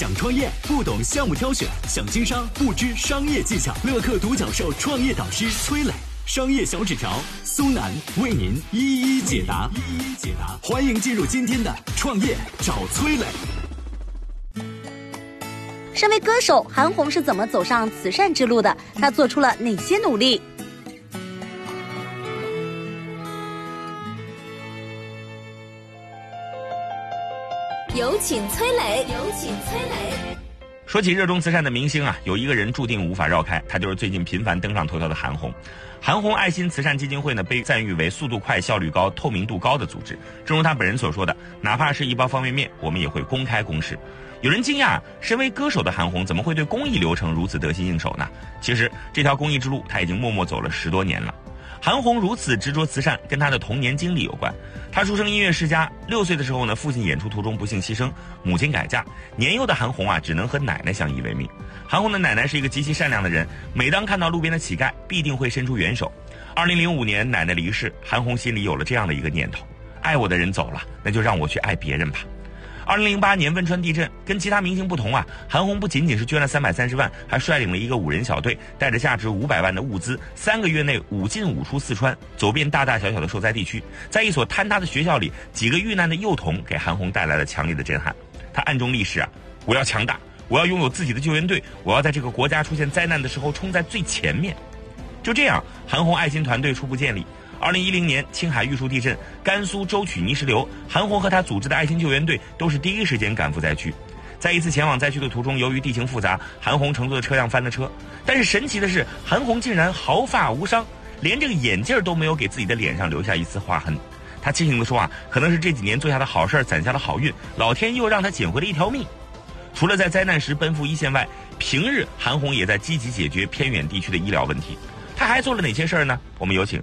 想创业不懂项目挑选，想经商不知商业技巧。乐客独角兽创业导师崔磊，商业小纸条苏南为您一一解答。一一解答，欢迎进入今天的创业找崔磊。身为歌手，韩红是怎么走上慈善之路的？她做出了哪些努力？有请崔磊，有请崔磊。说起热衷慈善的明星啊，有一个人注定无法绕开，他就是最近频繁登上头条的韩红。韩红爱心慈善基金会呢，被赞誉为速度快、效率高、透明度高的组织。正如他本人所说的，哪怕是一包方便面，我们也会公开公示。有人惊讶，身为歌手的韩红怎么会对公益流程如此得心应手呢？其实，这条公益之路他已经默默走了十多年了。韩红如此执着慈善，跟她的童年经历有关。她出生音乐世家，六岁的时候呢，父亲演出途中不幸牺牲，母亲改嫁，年幼的韩红啊，只能和奶奶相依为命。韩红的奶奶是一个极其善良的人，每当看到路边的乞丐，必定会伸出援手。二零零五年奶奶离世，韩红心里有了这样的一个念头：爱我的人走了，那就让我去爱别人吧。二零零八年汶川地震，跟其他明星不同啊，韩红不仅仅是捐了三百三十万，还率领了一个五人小队，带着价值五百万的物资，三个月内五进五出四川，走遍大大小小的受灾地区，在一所坍塌的学校里，几个遇难的幼童给韩红带来了强烈的震撼。他暗中立誓啊，我要强大，我要拥有自己的救援队，我要在这个国家出现灾难的时候冲在最前面。就这样，韩红爱心团队初步建立。二零一零年青海玉树地震，甘肃舟曲泥石流，韩红和他组织的爱心救援队都是第一时间赶赴灾区。在一次前往灾区的途中，由于地形复杂，韩红乘坐的车辆翻了车。但是神奇的是，韩红竟然毫发无伤，连这个眼镜都没有给自己的脸上留下一丝划痕。他庆幸地说啊，可能是这几年做下的好事攒下了好运，老天又让他捡回了一条命。除了在灾难时奔赴一线外，平日韩红也在积极解决偏远地区的医疗问题。他还做了哪些事儿呢？我们有请。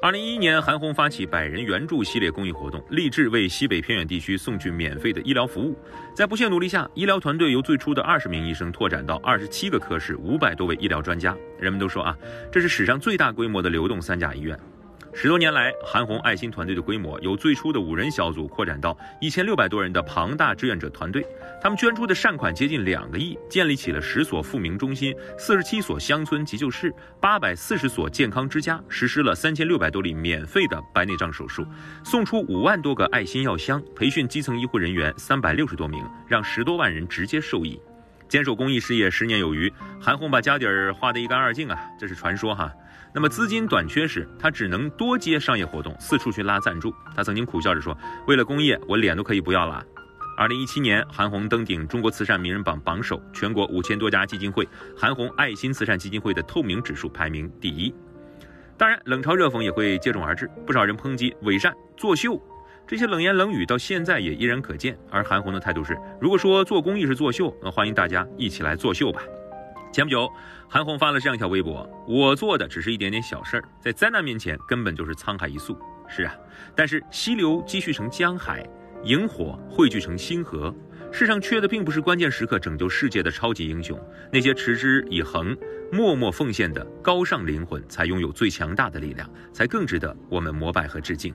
二零一一年，韩红发起百人援助系列公益活动，立志为西北偏远地区送去免费的医疗服务。在不懈努力下，医疗团队由最初的二十名医生拓展到二十七个科室、五百多位医疗专家。人们都说啊，这是史上最大规模的流动三甲医院。十多年来，韩红爱心团队的规模由最初的五人小组扩展到一千六百多人的庞大志愿者团队。他们捐出的善款接近两个亿，建立起了十所复明中心、四十七所乡村急救室、八百四十所健康之家，实施了三千六百多例免费的白内障手术，送出五万多个爱心药箱，培训基层医护人员三百六十多名，让十多万人直接受益。坚守公益事业十年有余，韩红把家底儿花得一干二净啊，这是传说哈。那么资金短缺时，他只能多接商业活动，四处去拉赞助。他曾经苦笑着说：“为了公益，我脸都可以不要了。”二零一七年，韩红登顶中国慈善名人榜榜首，全国五千多家基金会，韩红爱心慈善基金会的透明指数排名第一。当然，冷嘲热讽也会接踵而至，不少人抨击伪善作秀。这些冷言冷语到现在也依然可见，而韩红的态度是：如果说做公益是作秀，那欢迎大家一起来作秀吧。前不久，韩红发了这样一条微博：“我做的只是一点点小事儿，在灾难面前根本就是沧海一粟。”是啊，但是溪流积蓄成江海，萤火汇聚成星河，世上缺的并不是关键时刻拯救世界的超级英雄，那些持之以恒、默默奉献的高尚灵魂，才拥有最强大的力量，才更值得我们膜拜和致敬。